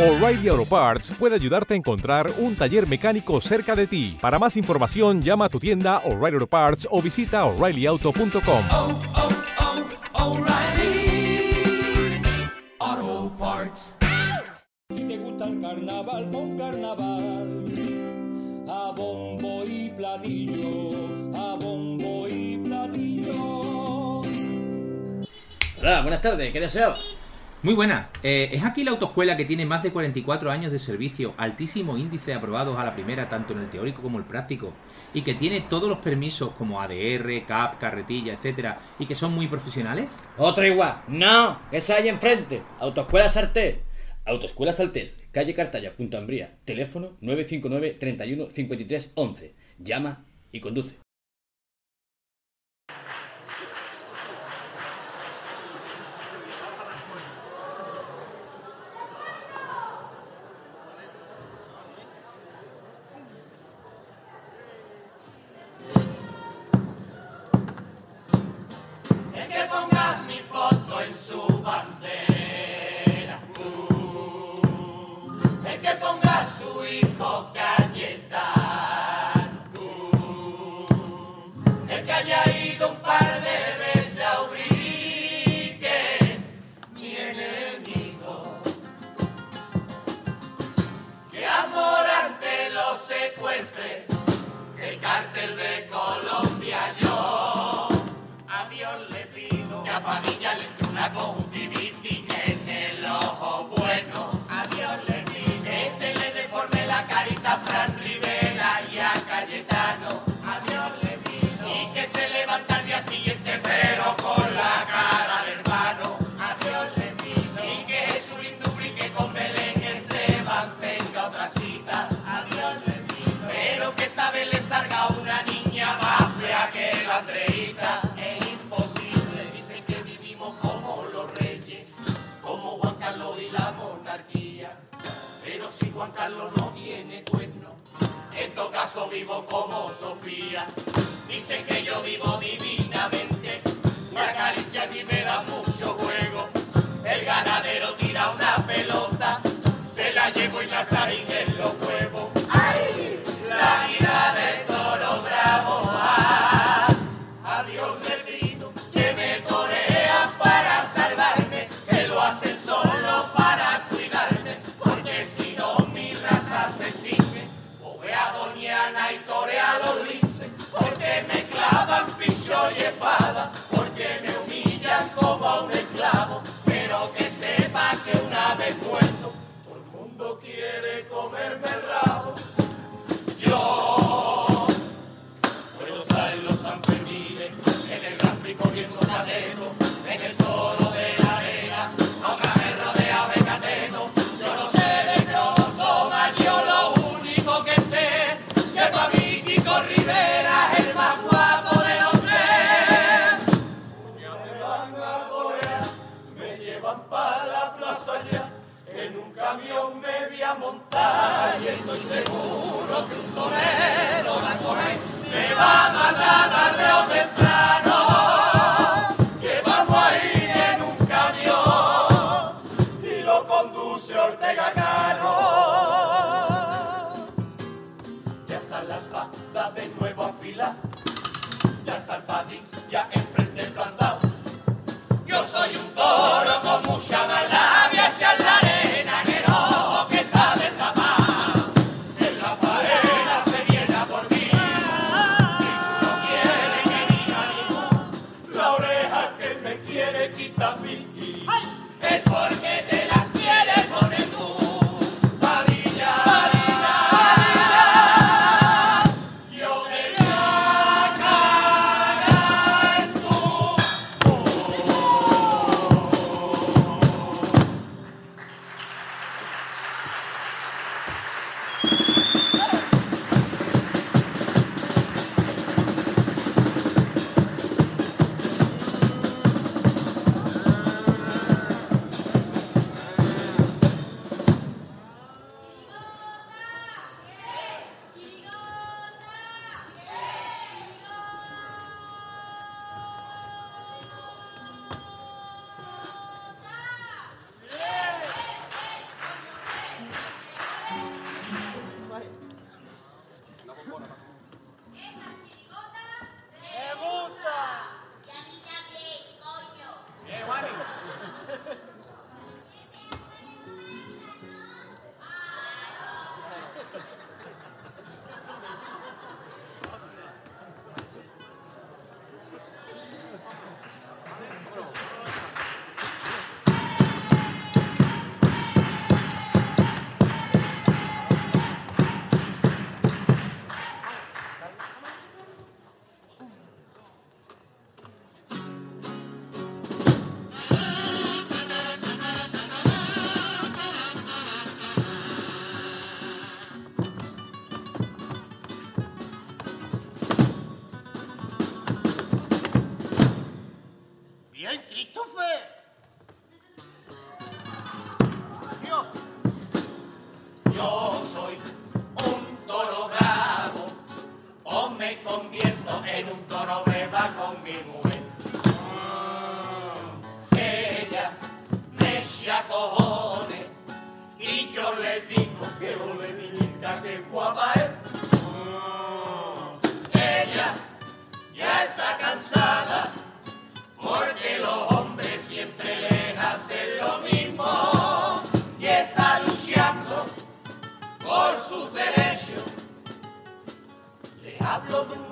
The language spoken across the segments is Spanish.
O'Reilly Auto Parts puede ayudarte a encontrar un taller mecánico cerca de ti. Para más información, llama a tu tienda O'Reilly Auto Parts o visita oreillyauto.com. Oh, oh, oh, si te gusta el carnaval, pon carnaval. A bombo y platillo, a bombo y platillo. Hola, buenas tardes, ¿qué deseas? Muy buena. Eh, ¿Es aquí la autoescuela que tiene más de 44 años de servicio, altísimo índice de aprobados a la primera, tanto en el teórico como el práctico, y que tiene todos los permisos como ADR, CAP, carretilla, etcétera, y que son muy profesionales? Otra igual. No, esa hay enfrente. Autoescuela Sarté. Autoescuela Saltés, calle Cartaya, Punta Ambría, teléfono 959 31 53 11. Llama y conduce. vivo como Sofía. Dice que yo vivo divinamente. Una caricia aquí me da mucho juego. El ganadero tira una pelota, se la llevo y la sarinera. para la plaza ya. En un camión media montaña, y estoy seguro que un torero la coge, me va a matar.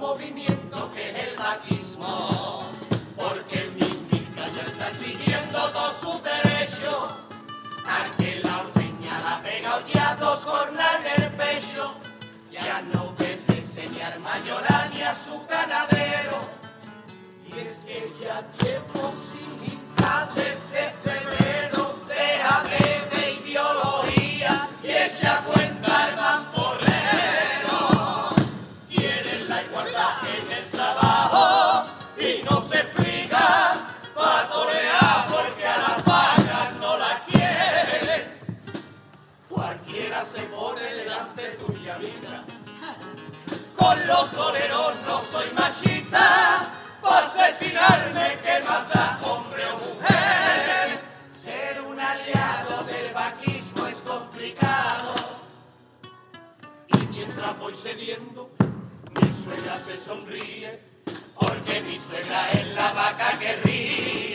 movimiento que es el vaquismo, porque mi mintica ya está siguiendo todos sus derechos, al que la ordeña la pega ya dos jornadas del pecho, ya no debe señar mayorani a su ganadero, y es que ya tiempo sin con los toreros no soy machista, para asesinarme que más da hombre o mujer. Ser un aliado del vaquismo es complicado. Y mientras voy cediendo, mi suegra se sonríe, porque mi suegra es la vaca que ríe.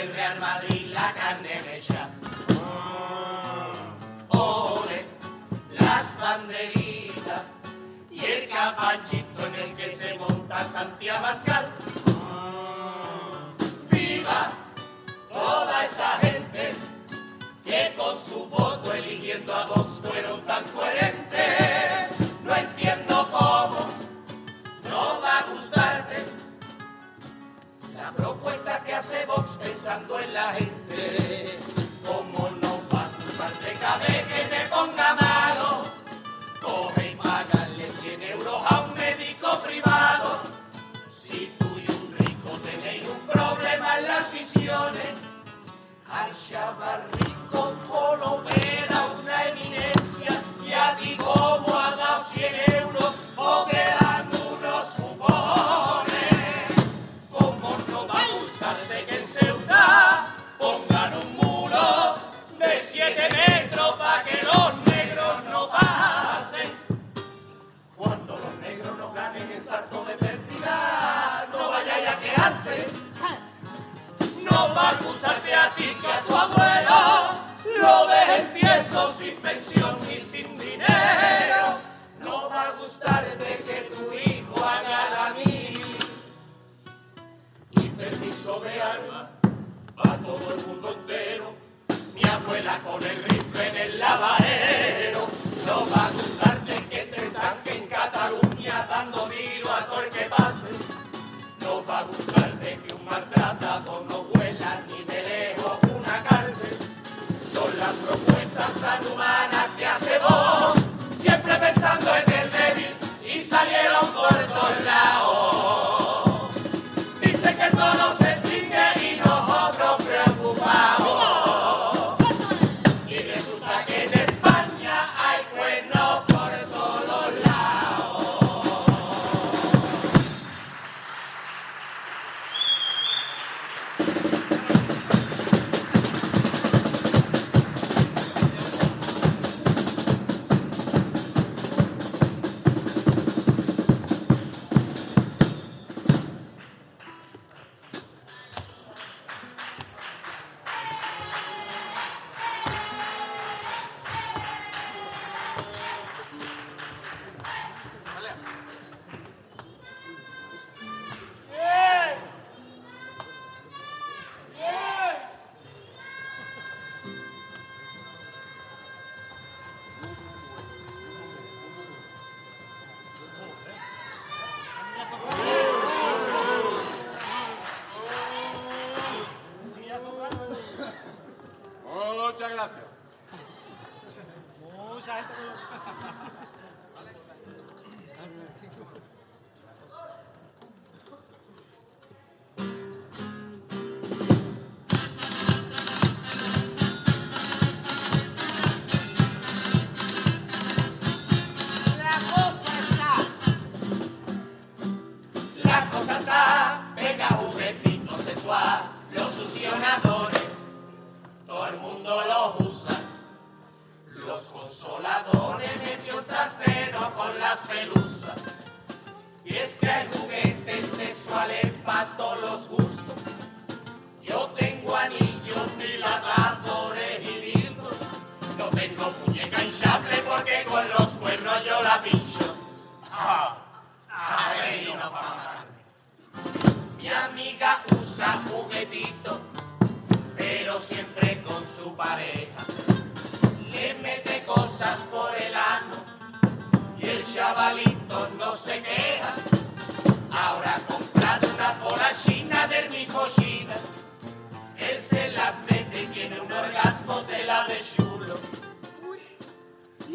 del Real Madrid la carne mecha. Oh, ole, las banderitas y el caballito en el que se monta Santiago Pascal. Oh, viva toda esa gente que con su voto eligiendo a Vox fueron tan coherentes. pensando en la gente. Con el rifle en el lavadero. No va a gustarte que te tanque en Cataluña dando tiro a todo el que pase. No va a gustarte que un maltratador no vuela ni de lejos una cárcel. Son las propuestas tan humanas que hace vos, siempre pensando en el débil y salieron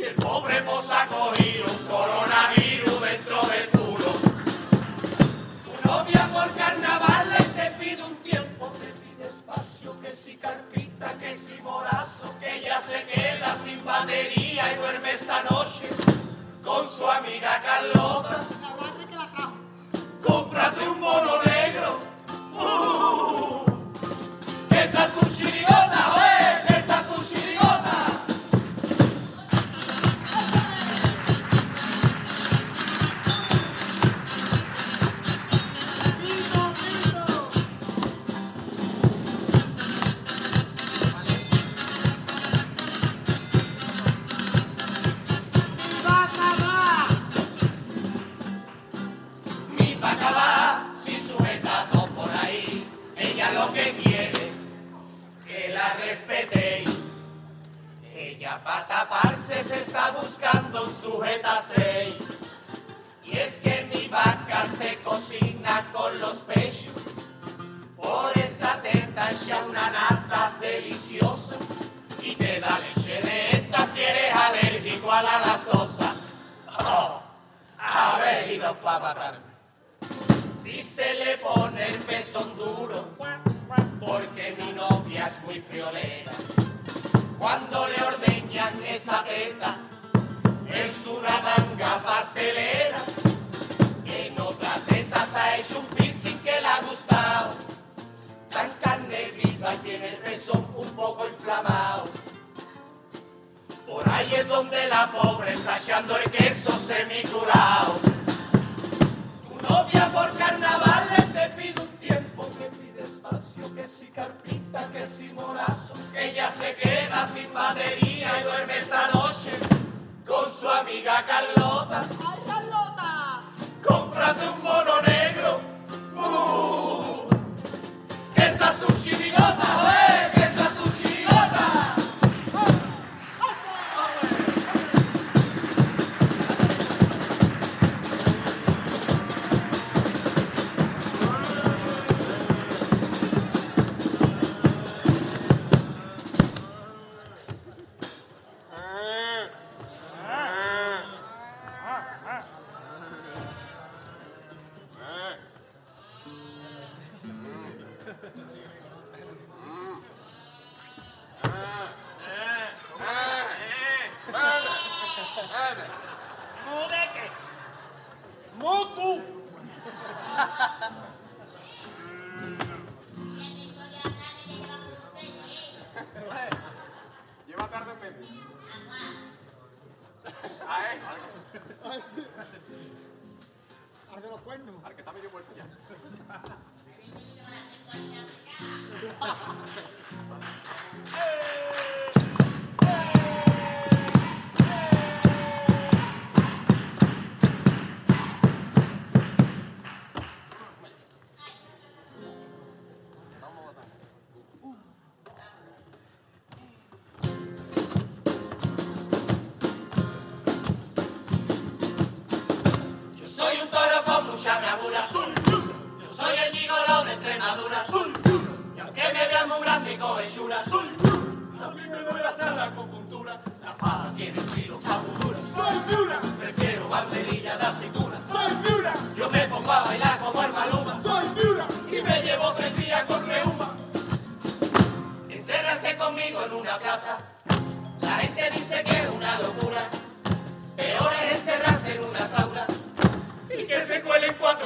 el pobre moza cogido un coronavirus dentro del culo. Tu novia por carnaval te pide un tiempo, te pide espacio, que si carpita, que si morazo, que ya se queda sin batería y duerme esta noche con su amiga Carlota. Cómprate un mono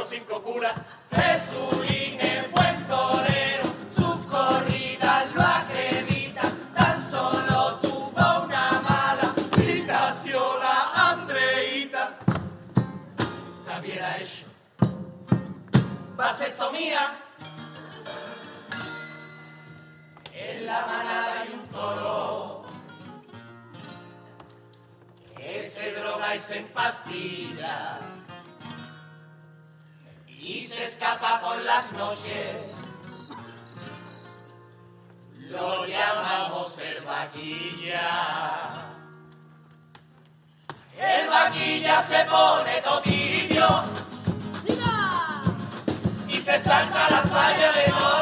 cinco curas. Jesulín es buen torero, sus corridas lo acreditan, tan solo tuvo una mala y nació la Andreita. Hubiera hecho vasectomía. En la manada hay un toro que se droga y se empastilla se escapa por las noches. Lo llamamos el vaquilla. El vaquilla se pone todillo y se salta las vallas de noche.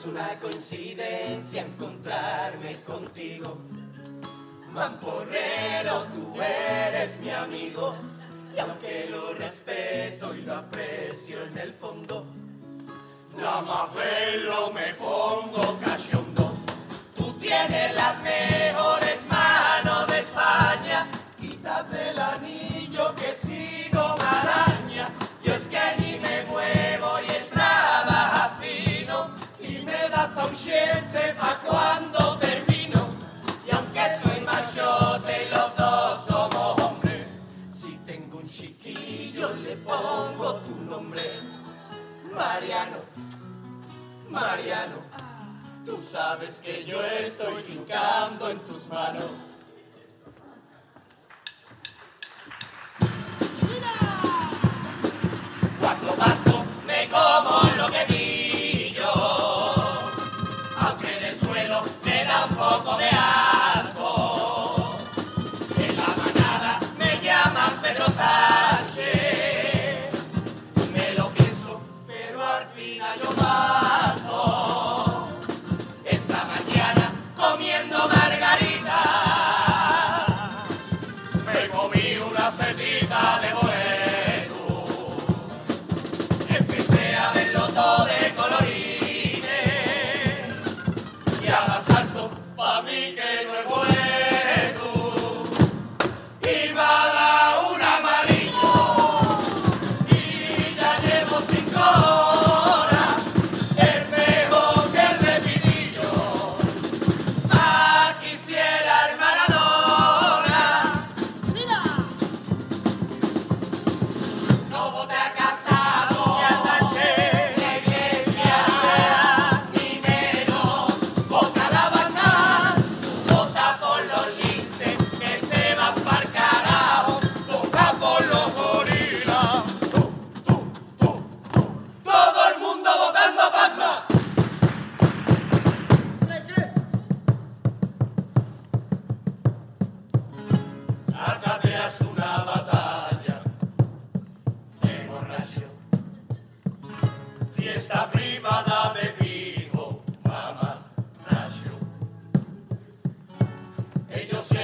es una coincidencia encontrarme contigo. Mamporrero, tú eres mi amigo, y aunque lo respeto y lo aprecio en el fondo, la mafelo me pongo cachondo. Tú tienes las mejores. Hasta un shit sepa cuando termino, y aunque soy mayor de los dos somos hombres, si tengo un chiquillo le pongo tu nombre. Mariano, Mariano, tú sabes que yo estoy chingando en tus manos. You'll see.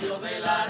radio de la